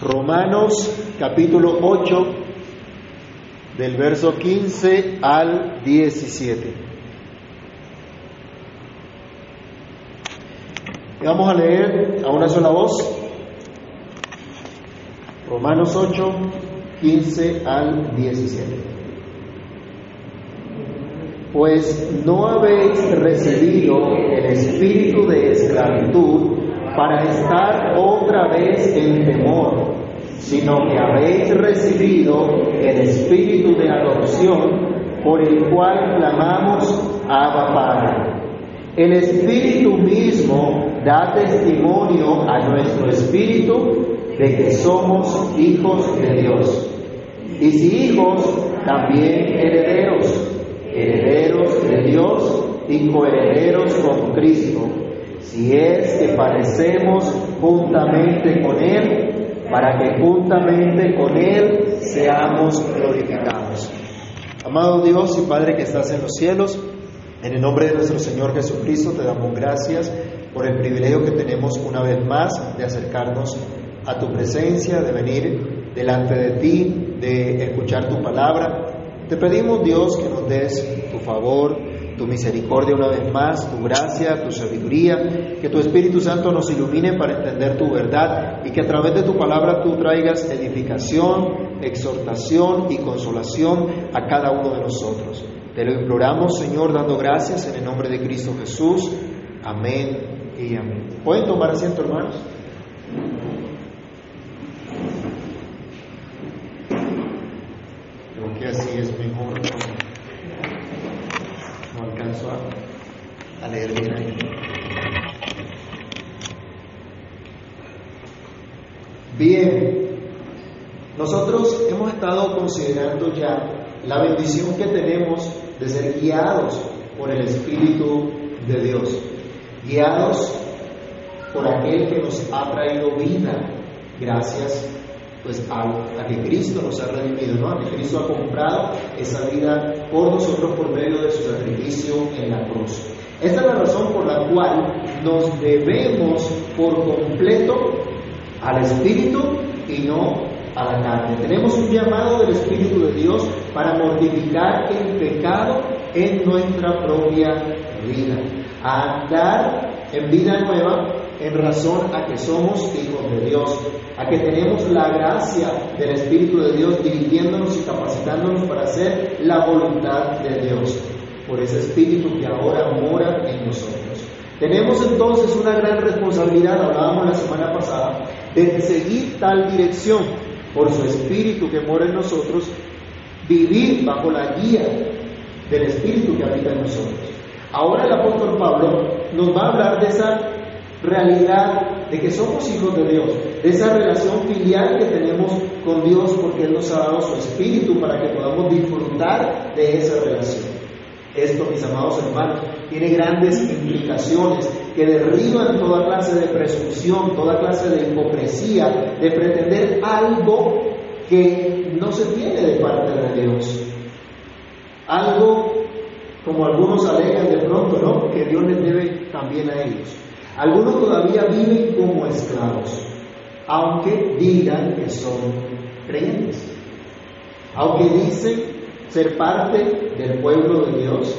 Romanos capítulo 8, del verso 15 al 17. Vamos a leer a una sola voz. Romanos 8, 15 al 17. Pues no habéis recibido el espíritu de esclavitud para estar otra vez en temor, sino que habéis recibido el espíritu de adopción por el cual clamamos Abba Padre. El espíritu mismo da testimonio a nuestro espíritu de que somos hijos de Dios. Y si hijos, también herederos, herederos de Dios y coherederos con Cristo si es que padecemos juntamente con Él, para que juntamente con Él seamos glorificados. Amado Dios y Padre que estás en los cielos, en el nombre de nuestro Señor Jesucristo te damos gracias por el privilegio que tenemos una vez más de acercarnos a tu presencia, de venir delante de ti, de escuchar tu palabra. Te pedimos Dios que nos des tu favor, tu misericordia una vez más, tu gracia, tu sabiduría, que tu Espíritu Santo nos ilumine para entender tu verdad y que a través de tu palabra tú traigas edificación, exhortación y consolación a cada uno de nosotros. Te lo imploramos, Señor, dando gracias en el nombre de Cristo Jesús. Amén y amén. ¿Pueden tomar asiento, hermanos? Creo que así es mejor alcanzo a, leer bien ahí. Bien, nosotros hemos estado considerando ya la bendición que tenemos de ser guiados por el Espíritu de Dios, guiados por aquel que nos ha traído vida gracias pues a, que Cristo nos ha redimido, ¿no? A que Cristo ha comprado esa vida por nosotros por medio de su sacrificio en la cruz. Esta es la razón por la cual nos debemos por completo al Espíritu y no a la carne. Tenemos un llamado del Espíritu de Dios para mortificar el pecado en nuestra propia vida, a andar en vida nueva en razón a que somos hijos de Dios, a que tenemos la gracia del Espíritu de Dios dirigiéndonos y capacitándonos para hacer la voluntad de Dios, por ese Espíritu que ahora mora en nosotros. Tenemos entonces una gran responsabilidad, hablábamos la semana pasada, de seguir tal dirección por su Espíritu que mora en nosotros, vivir bajo la guía del Espíritu que habita en nosotros. Ahora el apóstol Pablo nos va a hablar de esa realidad de que somos hijos de Dios, de esa relación filial que tenemos con Dios porque Él nos ha dado su espíritu para que podamos disfrutar de esa relación. Esto, mis amados hermanos, tiene grandes implicaciones que derriban toda clase de presunción, toda clase de hipocresía, de pretender algo que no se tiene de parte de Dios. Algo como algunos alegan de pronto, ¿no? Que Dios les debe también a ellos. Algunos todavía viven como esclavos, aunque digan que son creyentes. Aunque dicen ser parte del pueblo de Dios,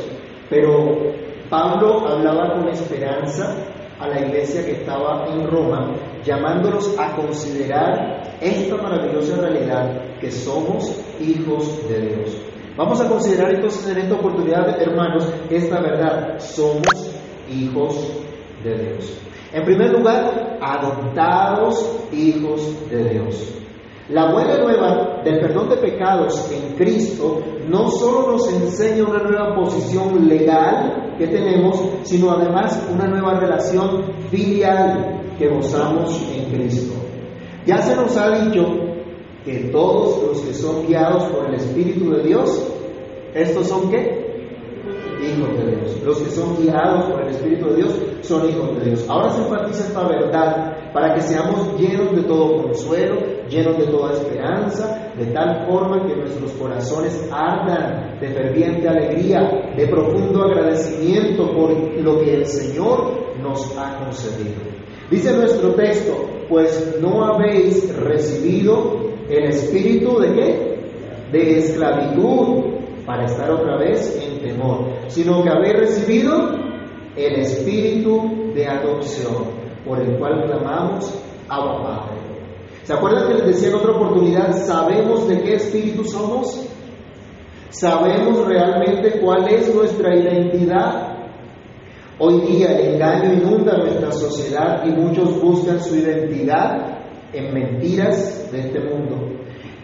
pero Pablo hablaba con esperanza a la iglesia que estaba en Roma, llamándolos a considerar esta maravillosa realidad que somos hijos de Dios. Vamos a considerar entonces en esta oportunidad, hermanos, esta verdad. Somos hijos de Dios. En primer lugar, adoptados hijos de Dios. La buena nueva del perdón de pecados en Cristo no solo nos enseña una nueva posición legal que tenemos, sino además una nueva relación filial que gozamos en Cristo. Ya se nos ha dicho que todos los que son guiados por el Espíritu de Dios, estos son qué? hijos de Dios. Los que son guiados por el Espíritu de Dios son hijos de Dios. Ahora se enfatiza esta verdad para que seamos llenos de todo consuelo, llenos de toda esperanza, de tal forma que nuestros corazones ardan de ferviente alegría, de profundo agradecimiento por lo que el Señor nos ha concedido. Dice nuestro texto, pues no habéis recibido el espíritu de qué? De esclavitud para estar otra vez en temor, sino que habéis recibido el espíritu de adopción, por el cual clamamos Abba Padre. ¿Se acuerdan que les decía en otra oportunidad, sabemos de qué espíritu somos? ¿Sabemos realmente cuál es nuestra identidad? Hoy día el engaño inunda nuestra sociedad y muchos buscan su identidad en mentiras de este mundo.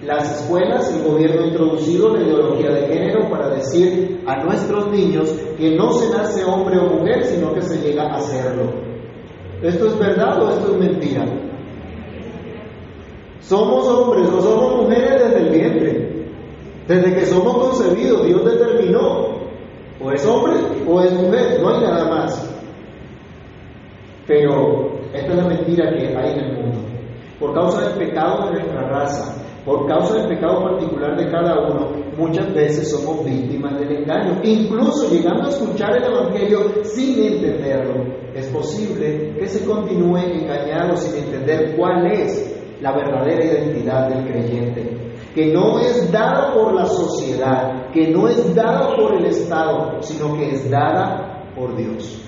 Las escuelas, el gobierno ha introducido la ideología de género para decir a nuestros niños que no se nace hombre o mujer, sino que se llega a serlo. ¿Esto es verdad o esto es mentira? Somos hombres o somos mujeres desde el vientre. Desde que somos concebidos, Dios determinó. O es hombre o es mujer, no hay nada más. Pero esta es la mentira que hay en el mundo. Por causa del pecado de nuestra raza, por causa del pecado particular de cada uno, muchas veces somos víctimas del engaño, incluso llegando a escuchar el Evangelio sin entenderlo. Es posible que se continúe engañado sin entender cuál es la verdadera identidad del creyente, que no es dada por la sociedad, que no es dada por el Estado, sino que es dada por Dios.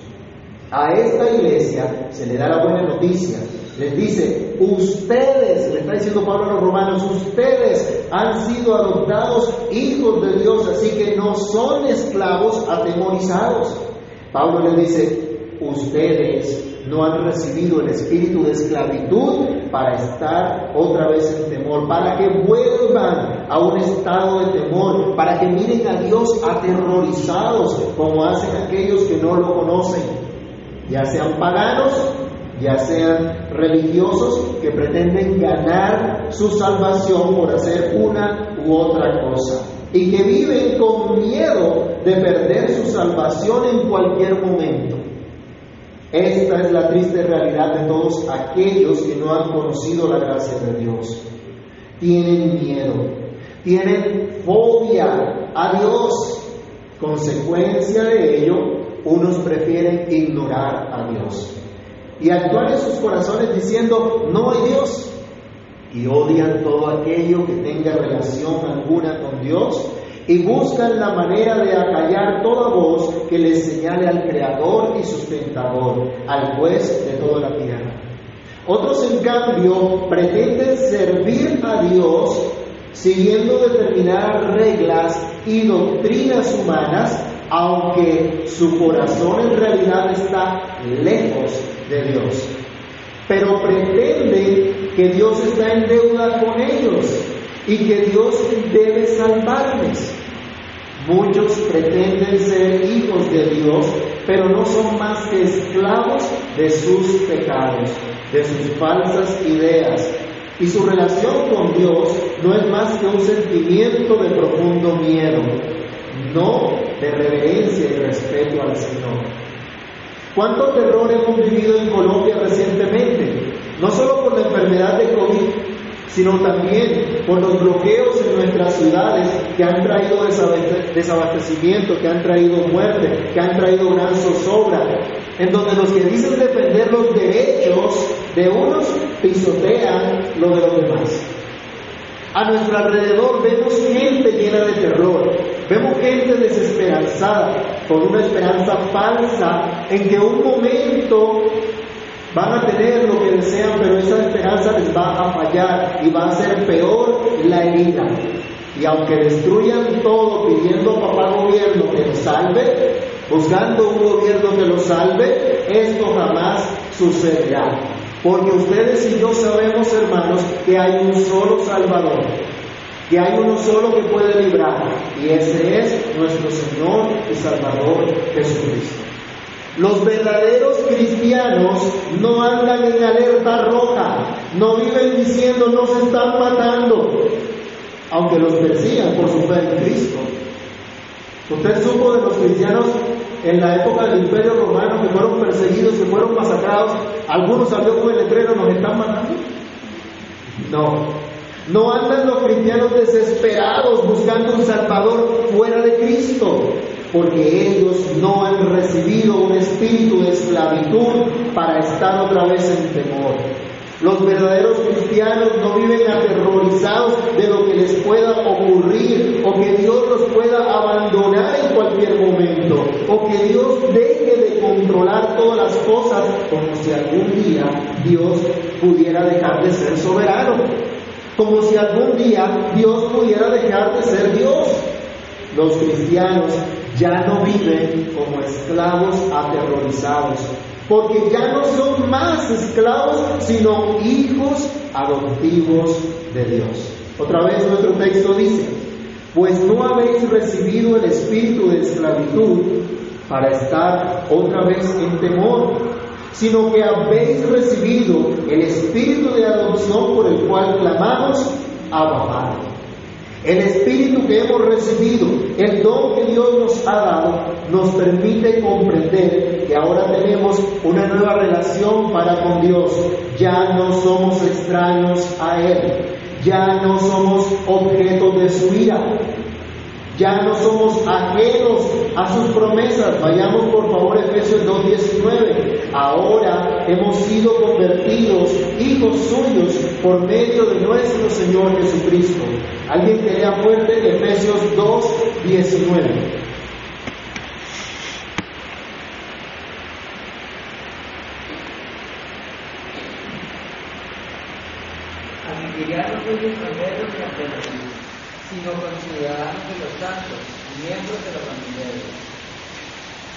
A esta iglesia se le da la buena noticia les dice, ustedes, le está diciendo Pablo a los romanos, ustedes han sido adoptados hijos de Dios, así que no son esclavos atemorizados. Pablo les dice, ustedes no han recibido el espíritu de esclavitud para estar otra vez en temor, para que vuelvan a un estado de temor, para que miren a Dios aterrorizados como hacen aquellos que no lo conocen, ya sean paganos ya sean religiosos que pretenden ganar su salvación por hacer una u otra cosa y que viven con miedo de perder su salvación en cualquier momento. Esta es la triste realidad de todos aquellos que no han conocido la gracia de Dios. Tienen miedo, tienen fobia a Dios. Consecuencia de ello, unos prefieren ignorar a Dios y actuar en sus corazones diciendo, no hay Dios. Y odian todo aquello que tenga relación alguna con Dios y buscan la manera de acallar toda voz que les señale al Creador y sustentador, al juez de toda la tierra. Otros, en cambio, pretenden servir a Dios siguiendo determinadas reglas y doctrinas humanas, aunque su corazón en realidad está lejos de Dios. Pero pretende que Dios está en deuda con ellos y que Dios debe salvarles. Muchos pretenden ser hijos de Dios, pero no son más que esclavos de sus pecados, de sus falsas ideas. Y su relación con Dios no es más que un sentimiento de profundo miedo, no de reverencia y respeto al Señor. ¿Cuánto terror hemos vivido en Colombia recientemente? No solo por la enfermedad de COVID, sino también por los bloqueos en nuestras ciudades que han traído desabastecimiento, que han traído muerte, que han traído gran zozobra, en donde los que dicen defender los derechos de unos pisotean lo de los demás. A nuestro alrededor vemos gente llena de terror, vemos gente desesperanzada, con una esperanza falsa en que un momento van a tener lo que desean, pero esa esperanza les va a fallar y va a ser peor la herida. Y aunque destruyan todo pidiendo a papá gobierno que los salve, buscando un gobierno que los salve, esto jamás sucederá. Porque ustedes y yo sabemos, hermanos, que hay un solo Salvador, que hay uno solo que puede librar, y ese es nuestro Señor y Salvador Jesucristo. Los verdaderos cristianos no andan en alerta roja, no viven diciendo no se están matando, aunque los persigan por su fe en Cristo. Usted supo de los cristianos en la época del Imperio Romano que fueron perseguidos, que fueron masacrados. Algunos salió con el letrero, nos están matando. No, no andan los cristianos desesperados buscando un Salvador fuera de Cristo. porque ellos no han recibido un espíritu de esclavitud para estar otra vez en temor. Los verdaderos cristianos no viven aterrorizados de lo que les pueda ocurrir o que Dios los pueda abandonar en cualquier momento o que Dios deje de controlar todas las cosas como si algún día Dios pudiera dejar de ser soberano, como si algún día Dios pudiera dejar de ser Dios. Los cristianos ya no viven como esclavos aterrorizados, porque ya no son más esclavos, sino hijos adoptivos de Dios. Otra vez nuestro texto dice, pues no habéis recibido el espíritu de esclavitud para estar otra vez en temor, sino que habéis recibido el espíritu de adopción por el cual clamamos, Abba Padre. El espíritu que hemos recibido, el don que Dios nos ha dado, nos permite comprender que ahora tenemos una nueva relación para con Dios. Ya no somos extraños a Él, ya no somos objeto de su ira, ya no somos ajenos a sus promesas. Vayamos por favor a Efesios 2.19. Ahora hemos sido convertidos hijos suyos por medio de nuestro Señor Jesucristo. Alguien que lea fuerte Efesios 2.19. Así que ya no soy extranjeros ni sino considerados de los santos, miembros de la familia.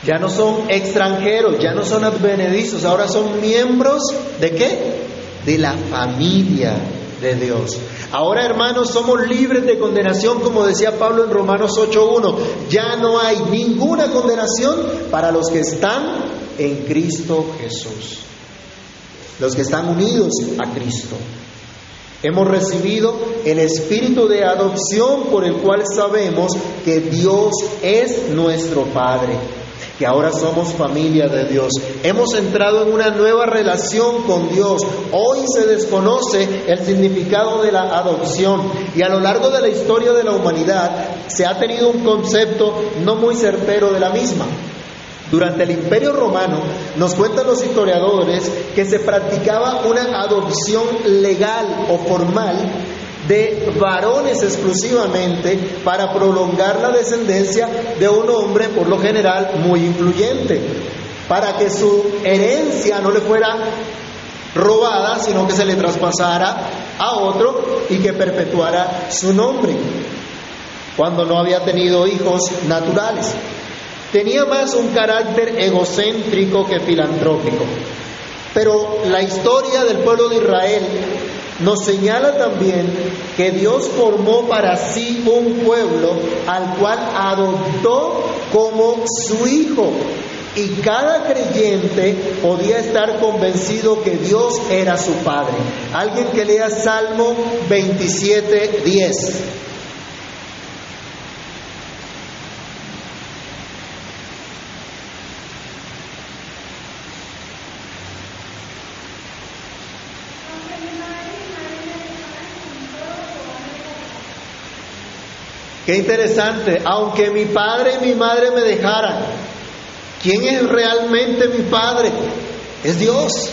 Ya no son extranjeros, ya no son advenedizos, ahora son miembros de qué? De la familia de Dios. Ahora, hermanos, somos libres de condenación, como decía Pablo en Romanos 8.1. Ya no hay ninguna condenación para los que están en Cristo Jesús. Los que están unidos a Cristo. Hemos recibido el espíritu de adopción por el cual sabemos que Dios es nuestro Padre, que ahora somos familia de Dios. Hemos entrado en una nueva relación con Dios. Hoy se desconoce el significado de la adopción y a lo largo de la historia de la humanidad se ha tenido un concepto no muy certero de la misma. Durante el Imperio Romano nos cuentan los historiadores que se practicaba una adopción legal o formal de varones exclusivamente para prolongar la descendencia de un hombre por lo general muy influyente, para que su herencia no le fuera robada, sino que se le traspasara a otro y que perpetuara su nombre, cuando no había tenido hijos naturales. Tenía más un carácter egocéntrico que filantrópico. Pero la historia del pueblo de Israel nos señala también que Dios formó para sí un pueblo al cual adoptó como su hijo. Y cada creyente podía estar convencido que Dios era su Padre. Alguien que lea Salmo 27, 10. Qué interesante, aunque mi padre y mi madre me dejaran, ¿quién es realmente mi padre? Es Dios.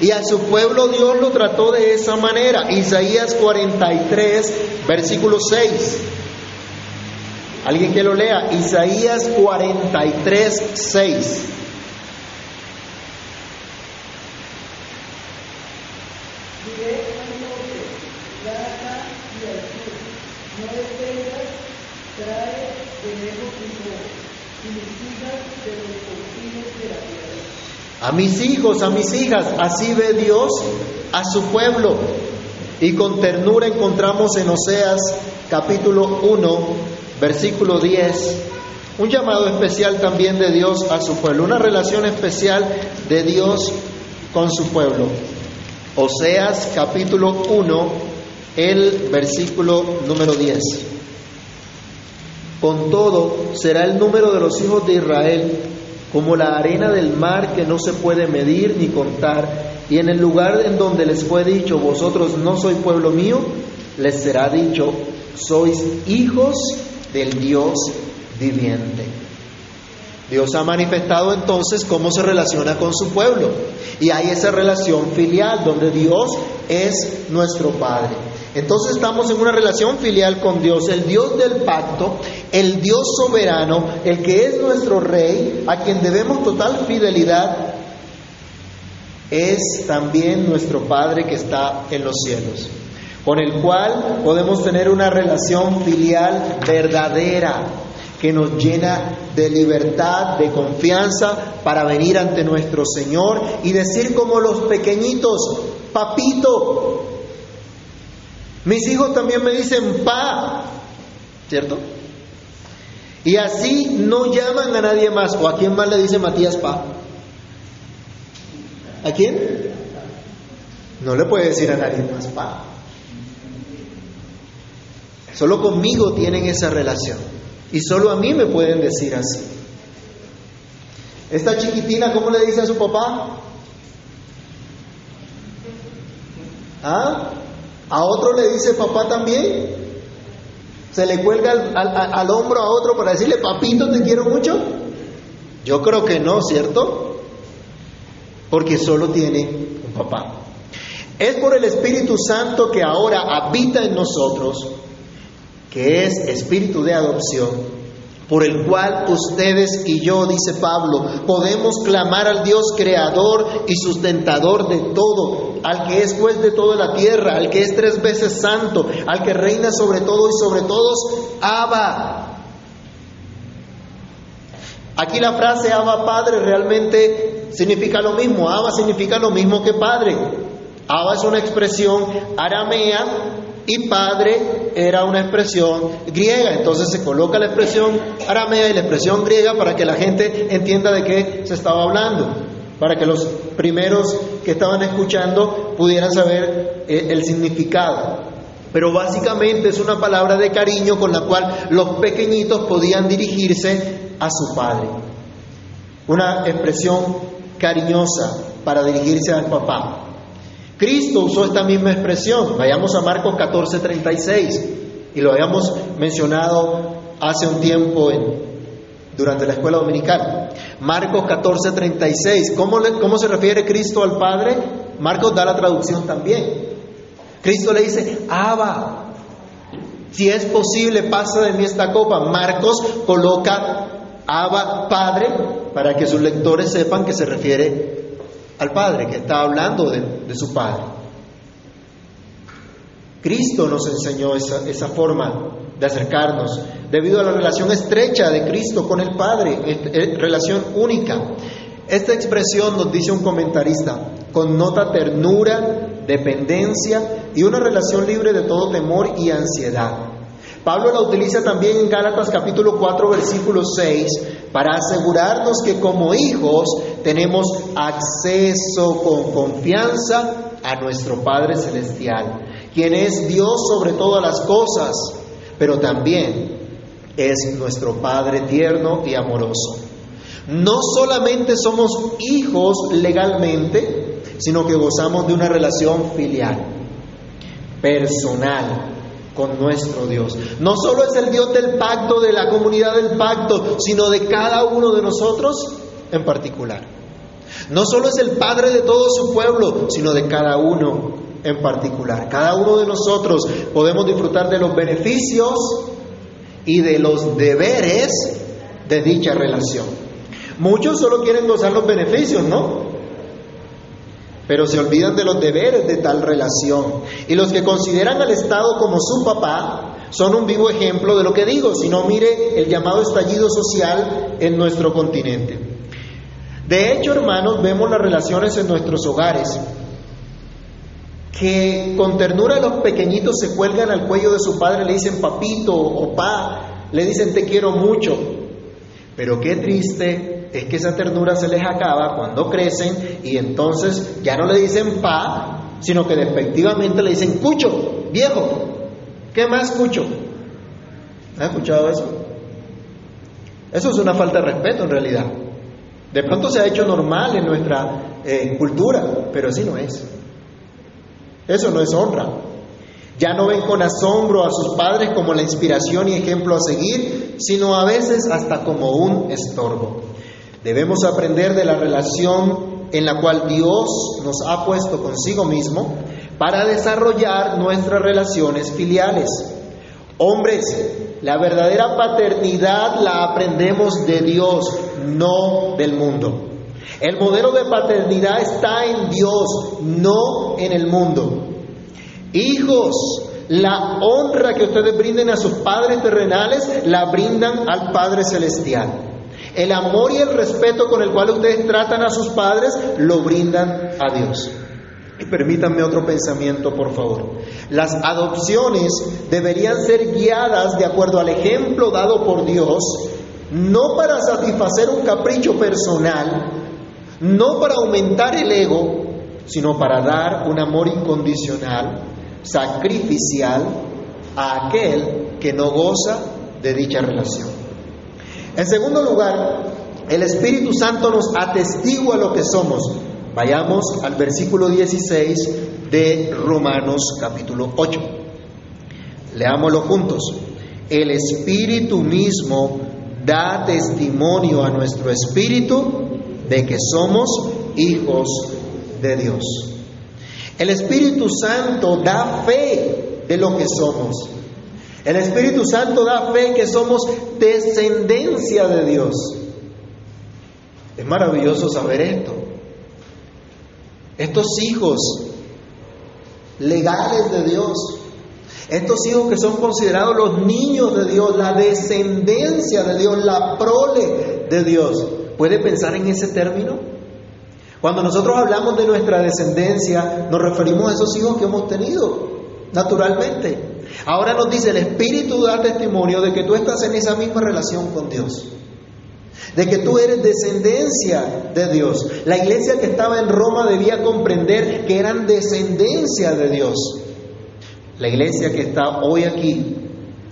Y a su pueblo Dios lo trató de esa manera. Isaías 43, versículo 6. Alguien que lo lea. Isaías 43, 6. A mis hijos, a mis hijas, así ve Dios a su pueblo. Y con ternura encontramos en Oseas capítulo 1, versículo 10, un llamado especial también de Dios a su pueblo, una relación especial de Dios con su pueblo. Oseas capítulo 1, el versículo número 10. Con todo será el número de los hijos de Israel como la arena del mar que no se puede medir ni contar, y en el lugar en donde les fue dicho, vosotros no sois pueblo mío, les será dicho, sois hijos del Dios viviente. Dios ha manifestado entonces cómo se relaciona con su pueblo. Y hay esa relación filial donde Dios es nuestro Padre. Entonces estamos en una relación filial con Dios, el Dios del pacto, el Dios soberano, el que es nuestro Rey, a quien debemos total fidelidad, es también nuestro Padre que está en los cielos, con el cual podemos tener una relación filial verdadera, que nos llena de libertad, de confianza para venir ante nuestro Señor y decir como los pequeñitos, papito, mis hijos también me dicen pa, ¿cierto? Y así no llaman a nadie más. ¿O a quién más le dice Matías pa? ¿A quién? No le puede decir a nadie más pa. Solo conmigo tienen esa relación. Y solo a mí me pueden decir así. Esta chiquitina, ¿cómo le dice a su papá? ¿Ah? ¿A otro le dice papá también? ¿Se le cuelga al, al, hombro a otro para decirle, papito, te quiero mucho? Yo creo que no, ¿cierto? Porque solo tiene un papá. Es por el Espíritu Santo que ahora habita en nosotros que es espíritu de adopción, por el cual ustedes y yo, dice Pablo, podemos clamar al Dios creador y sustentador de todo, al que es juez de toda la tierra, al que es tres veces santo, al que reina sobre todo y sobre todos, Abba. Aquí la frase Abba Padre realmente significa lo mismo, Abba significa lo mismo que Padre. Abba es una expresión aramea y padre era una expresión griega, entonces se coloca la expresión aramea y la expresión griega para que la gente entienda de qué se estaba hablando, para que los primeros que estaban escuchando pudieran saber eh, el significado. Pero básicamente es una palabra de cariño con la cual los pequeñitos podían dirigirse a su padre. Una expresión cariñosa para dirigirse al papá. Cristo usó esta misma expresión. Vayamos a Marcos 14:36 y lo habíamos mencionado hace un tiempo durante la escuela dominical. Marcos 14:36. ¿Cómo, ¿Cómo se refiere Cristo al Padre? Marcos da la traducción también. Cristo le dice, Abba, si es posible, pasa de mí esta copa. Marcos coloca Abba Padre para que sus lectores sepan que se refiere al Padre, que está hablando de, su Padre. Cristo nos enseñó esa, esa, forma de acercarnos, debido a la relación estrecha de Cristo con el Padre, relación única. Esta expresión, nos dice un comentarista, connota ternura, dependencia y una relación libre de todo temor y ansiedad. Pablo la utiliza también en Gálatas capítulo 4 versículo 6 para asegurarnos que como hijos tenemos acceso con confianza a nuestro Padre Celestial, quien es Dios sobre todas las cosas, pero también es nuestro Padre tierno y amoroso. No solamente somos hijos legalmente, sino que gozamos de una relación filial, personal, con nuestro Dios. No solo es el Dios del pacto, de la comunidad del pacto, sino de cada uno de nosotros en particular. No solo es el Padre de todo su pueblo, sino de cada uno en particular. Cada uno de nosotros podemos disfrutar de los beneficios y de los deberes de dicha relación. Muchos solo quieren gozar los beneficios, ¿no? Pero se olvidan de los deberes de tal relación. Y los que consideran al Estado como su papá son un vivo ejemplo de lo que digo, si no mire el llamado estallido social en nuestro continente. De hecho, hermanos, vemos las relaciones en nuestros hogares, que con ternura los pequeñitos se cuelgan al cuello de su padre, le dicen papito o pa, le dicen te quiero mucho. Pero qué triste es que esa ternura se les acaba cuando crecen y entonces ya no le dicen pa, sino que despectivamente le dicen cucho, viejo. ¿Qué más cucho? ¿Has escuchado eso? Eso es una falta de respeto en realidad. De pronto se ha hecho normal en nuestra eh, cultura, pero así no es. Eso no es honra. Ya no ven con asombro a sus padres como la inspiración y ejemplo a seguir, sino a veces hasta como un estorbo. Debemos aprender de la relación en la cual Dios nos ha puesto consigo mismo para desarrollar nuestras relaciones filiales. Hombres, la verdadera paternidad la aprendemos de Dios, no del mundo. El modelo de paternidad está en Dios, no en el mundo. Hijos, la honra que ustedes brinden a sus padres terrenales la brindan al Padre Celestial. El amor y el respeto con el cual ustedes tratan a sus padres lo brindan a Dios. Y permítanme otro pensamiento, por favor. Las adopciones deberían ser guiadas de acuerdo al ejemplo dado por Dios, no para satisfacer un capricho personal, no para aumentar el ego, sino para dar un amor incondicional, sacrificial, a aquel que no goza de dicha relación. En segundo lugar, el Espíritu Santo nos atestigua lo que somos. Vayamos al versículo 16 de Romanos capítulo 8. Leámoslo juntos. El Espíritu mismo da testimonio a nuestro espíritu de que somos hijos de Dios. El Espíritu Santo da fe de lo que somos. El Espíritu Santo da fe que somos descendencia de Dios. Es maravilloso saber esto. Estos hijos legales de Dios, estos hijos que son considerados los niños de Dios, la descendencia de Dios, la prole de Dios. ¿Puede pensar en ese término? Cuando nosotros hablamos de nuestra descendencia, nos referimos a esos hijos que hemos tenido, naturalmente. Ahora nos dice, el Espíritu da testimonio de que tú estás en esa misma relación con Dios. De que tú eres descendencia de Dios. La iglesia que estaba en Roma debía comprender que eran descendencia de Dios. La iglesia que está hoy aquí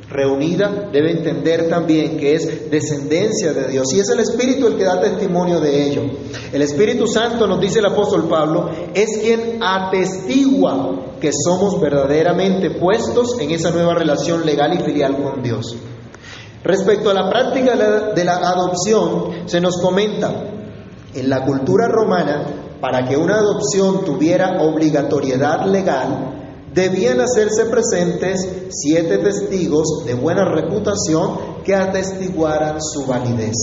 reunida debe entender también que es descendencia de Dios. Y es el Espíritu el que da testimonio de ello. El Espíritu Santo, nos dice el apóstol Pablo, es quien atestigua que somos verdaderamente puestos en esa nueva relación legal y filial con Dios. Respecto a la práctica de la adopción, se nos comenta, en la cultura romana, para que una adopción tuviera obligatoriedad legal, debían hacerse presentes siete testigos de buena reputación que atestiguaran su validez.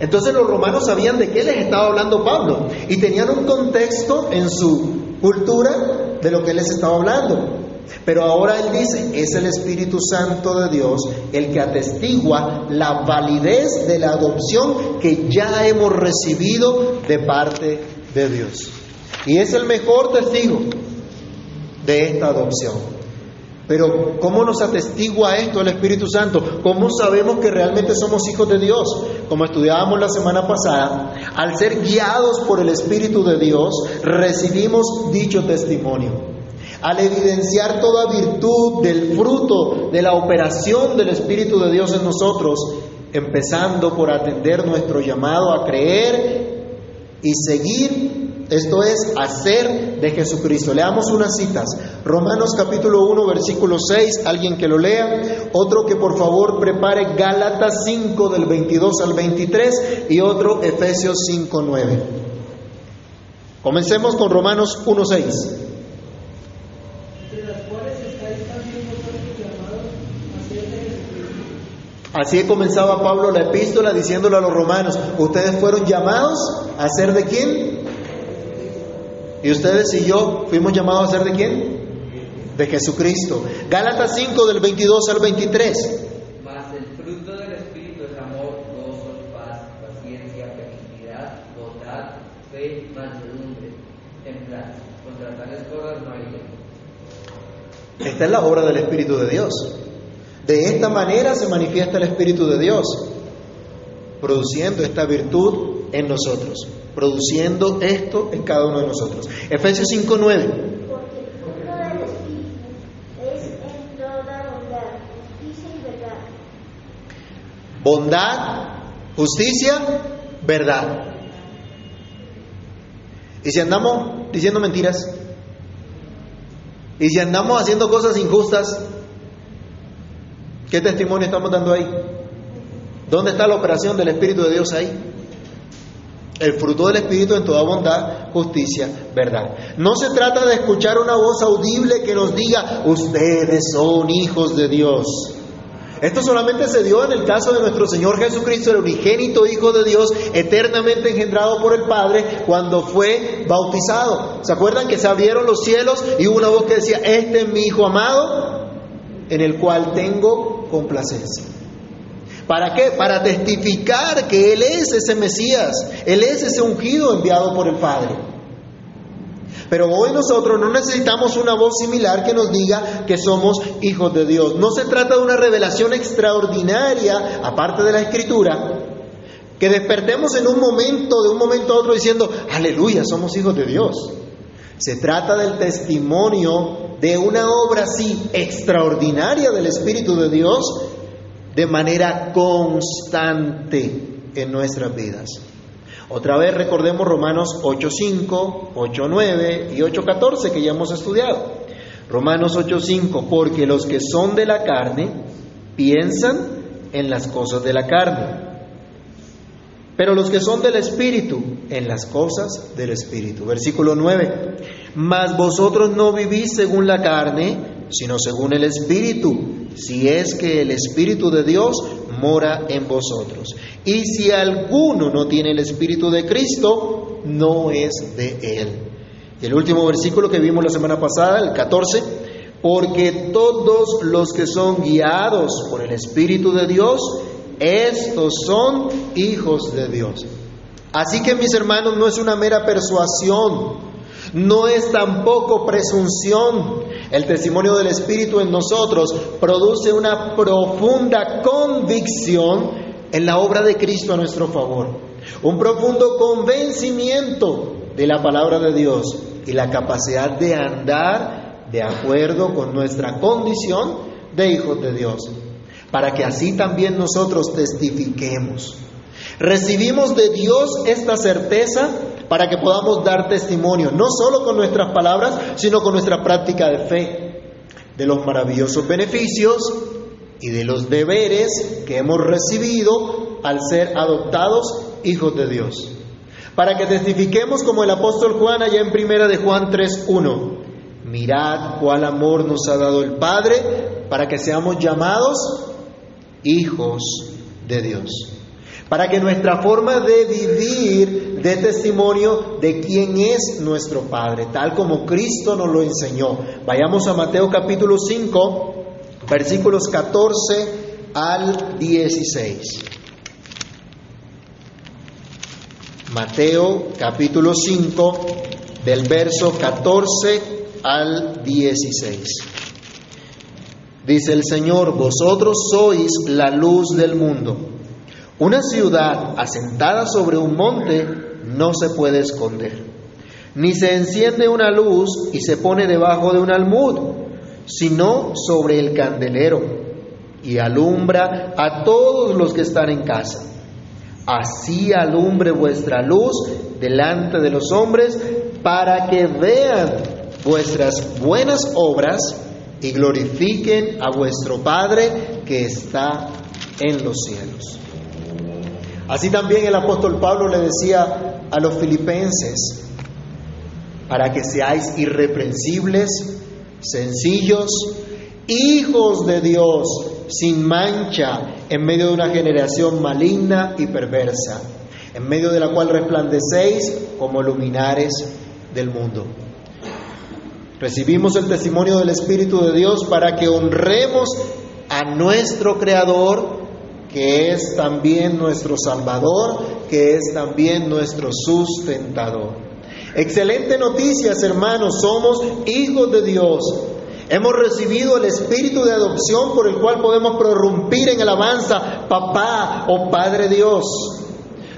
Entonces los romanos sabían de qué les estaba hablando Pablo y tenían un contexto en su cultura de lo que les estaba hablando. Pero ahora él dice, es el Espíritu Santo de Dios el que atestigua la validez de la adopción que ya hemos recibido de parte de Dios. Y es el mejor testigo de esta adopción. Pero ¿cómo nos atestigua esto el Espíritu Santo? ¿Cómo sabemos que realmente somos hijos de Dios? Como estudiábamos la semana pasada, al ser guiados por el Espíritu de Dios, recibimos dicho testimonio. Al evidenciar toda virtud del fruto de la operación del Espíritu de Dios en nosotros, empezando por atender nuestro llamado a creer y seguir esto es hacer de Jesucristo. Leamos unas citas. Romanos capítulo 1, versículo 6, alguien que lo lea. Otro que por favor prepare Gálatas 5 del 22 al 23 y otro Efesios 5, 9. Comencemos con Romanos 1, 6. Así comenzaba Pablo la epístola diciéndole a los romanos, ustedes fueron llamados a ser de quién? Y ustedes y yo fuimos llamados a ser de quién? De Jesucristo. Gálatas 5 del 22 al 23. Mas el fruto del Espíritu es amor, gozo, paz, paciencia, benignidad, bondad, fe, mansedumbre, templanza. Contra tales cosas no hay Esta es la obra del Espíritu de Dios. De esta manera se manifiesta el Espíritu de Dios, produciendo esta virtud en nosotros produciendo esto en cada uno de nosotros. Efesios 5:9. Porque el fruto del Espíritu es en toda bondad, justicia y verdad. Bondad, justicia, verdad. Y si andamos diciendo mentiras, y si andamos haciendo cosas injustas, ¿qué testimonio estamos dando ahí? ¿Dónde está la operación del Espíritu de Dios ahí? El fruto del Espíritu en toda bondad, justicia, verdad. No se trata de escuchar una voz audible que nos diga, ustedes son hijos de Dios. Esto solamente se dio en el caso de nuestro Señor Jesucristo, el unigénito Hijo de Dios, eternamente engendrado por el Padre, cuando fue bautizado. ¿Se acuerdan que se abrieron los cielos y hubo una voz que decía, este es mi Hijo amado, en el cual tengo complacencia? ¿Para qué? Para testificar que Él es ese Mesías, Él es ese ungido enviado por el Padre. Pero hoy nosotros no necesitamos una voz similar que nos diga que somos hijos de Dios. No se trata de una revelación extraordinaria, aparte de la Escritura, que despertemos en un momento, de un momento a otro, diciendo, aleluya, somos hijos de Dios. Se trata del testimonio de una obra así extraordinaria del Espíritu de Dios de manera constante en nuestras vidas. Otra vez recordemos Romanos 8.5, 8.9 y 8.14 que ya hemos estudiado. Romanos 8.5, porque los que son de la carne piensan en las cosas de la carne, pero los que son del Espíritu en las cosas del Espíritu. Versículo 9, mas vosotros no vivís según la carne, sino según el Espíritu, si es que el Espíritu de Dios mora en vosotros. Y si alguno no tiene el Espíritu de Cristo, no es de él. Y el último versículo que vimos la semana pasada, el 14, porque todos los que son guiados por el Espíritu de Dios, estos son hijos de Dios. Así que mis hermanos, no es una mera persuasión, no es tampoco presunción. El testimonio del Espíritu en nosotros produce una profunda convicción en la obra de Cristo a nuestro favor. Un profundo convencimiento de la palabra de Dios y la capacidad de andar de acuerdo con nuestra condición de hijos de Dios. Para que así también nosotros testifiquemos. Recibimos de Dios esta certeza para que podamos dar testimonio, no solo con nuestras palabras, sino con nuestra práctica de fe, de los maravillosos beneficios y de los deberes que hemos recibido al ser adoptados hijos de Dios. Para que testifiquemos como el apóstol Juan allá en primera de Juan 3:1. Mirad cuál amor nos ha dado el Padre para que seamos llamados hijos de Dios para que nuestra forma de vivir dé testimonio de quién es nuestro Padre, tal como Cristo nos lo enseñó. Vayamos a Mateo capítulo 5, versículos 14 al 16. Mateo capítulo 5, del verso 14 al 16. Dice el Señor, vosotros sois la luz del mundo. Una ciudad asentada sobre un monte no se puede esconder, ni se enciende una luz y se pone debajo de un almud, sino sobre el candelero y alumbra a todos los que están en casa. Así alumbre vuestra luz delante de los hombres para que vean vuestras buenas obras y glorifiquen a vuestro Padre que está en los cielos. Así también el apóstol Pablo le decía a los filipenses, para que seáis irreprensibles, sencillos, hijos de Dios, sin mancha, en medio de una generación maligna y perversa, en medio de la cual resplandecéis como luminares del mundo. Recibimos el testimonio del Espíritu de Dios para que honremos a nuestro Creador que es también nuestro Salvador, que es también nuestro sustentador. Excelente noticias, hermanos, somos hijos de Dios. Hemos recibido el espíritu de adopción por el cual podemos prorrumpir en alabanza, papá o Padre Dios.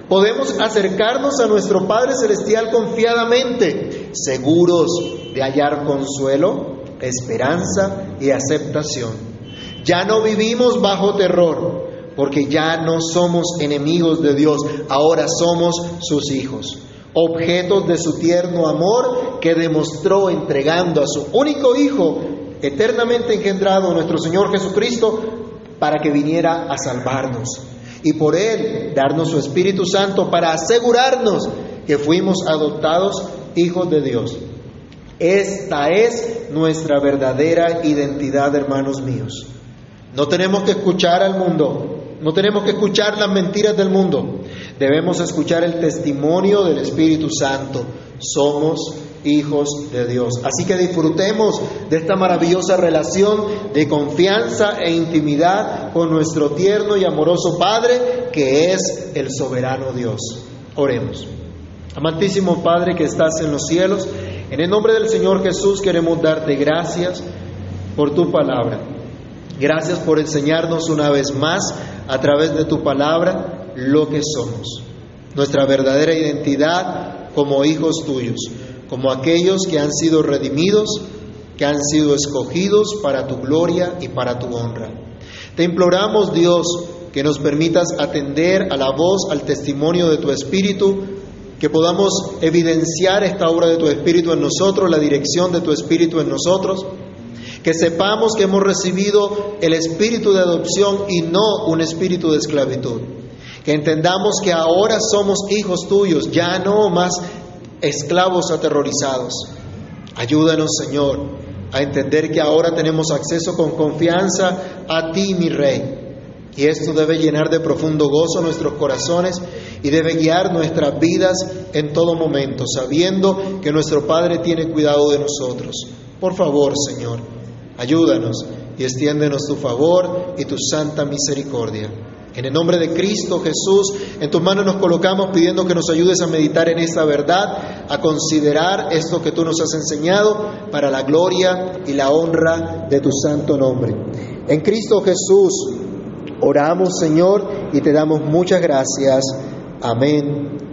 Podemos acercarnos a nuestro Padre Celestial confiadamente, seguros de hallar consuelo, esperanza y aceptación. Ya no vivimos bajo terror, porque ya no somos enemigos de Dios, ahora somos sus hijos, objetos de su tierno amor que demostró entregando a su único Hijo, eternamente engendrado, nuestro Señor Jesucristo, para que viniera a salvarnos. y por Él darnos su Espíritu Santo para asegurarnos que fuimos adoptados hijos de Dios. Esta es nuestra verdadera identidad, hermanos míos. No tenemos que escuchar al mundo, no tenemos que escuchar las mentiras del mundo, debemos escuchar el testimonio del Espíritu Santo. Somos hijos de Dios. Así que disfrutemos de esta maravillosa relación de confianza e intimidad con nuestro tierno y amoroso Padre, que es el soberano Dios. Oremos. Amantísimo Padre que estás en los cielos, en el nombre del Señor Jesús queremos darte gracias por tu palabra. Gracias por enseñarnos una vez más a través de tu palabra lo que somos, nuestra verdadera identidad como hijos tuyos como aquellos que han sido redimidos, que han sido escogidos para tu gloria y para tu honra. Te imploramos, Dios, que nos permitas atender a la voz, al testimonio de tu Espíritu, que podamos evidenciar esta obra de tu Espíritu en nosotros, la dirección de tu Espíritu en nosotros, que sepamos que hemos recibido el Espíritu de adopción y no un espíritu de esclavitud, que entendamos que ahora somos hijos tuyos, ya no más esclavos aterrorizados. Ayúdanos, Señor, a entender que ahora tenemos acceso con confianza a ti, mi Rey. Y esto debe llenar de profundo gozo nuestros corazones y debe guiar nuestras vidas en todo momento, sabiendo que nuestro Padre tiene cuidado de nosotros. Por favor, Señor, ayúdanos y extiéndenos tu favor y tu santa misericordia. En el nombre de Cristo Jesús, en tus manos nos colocamos pidiendo que nos ayudes a meditar en esta verdad, a considerar esto que tú nos has enseñado para la gloria y la honra de tu santo nombre. En Cristo Jesús oramos, Señor, y te damos muchas gracias. Amén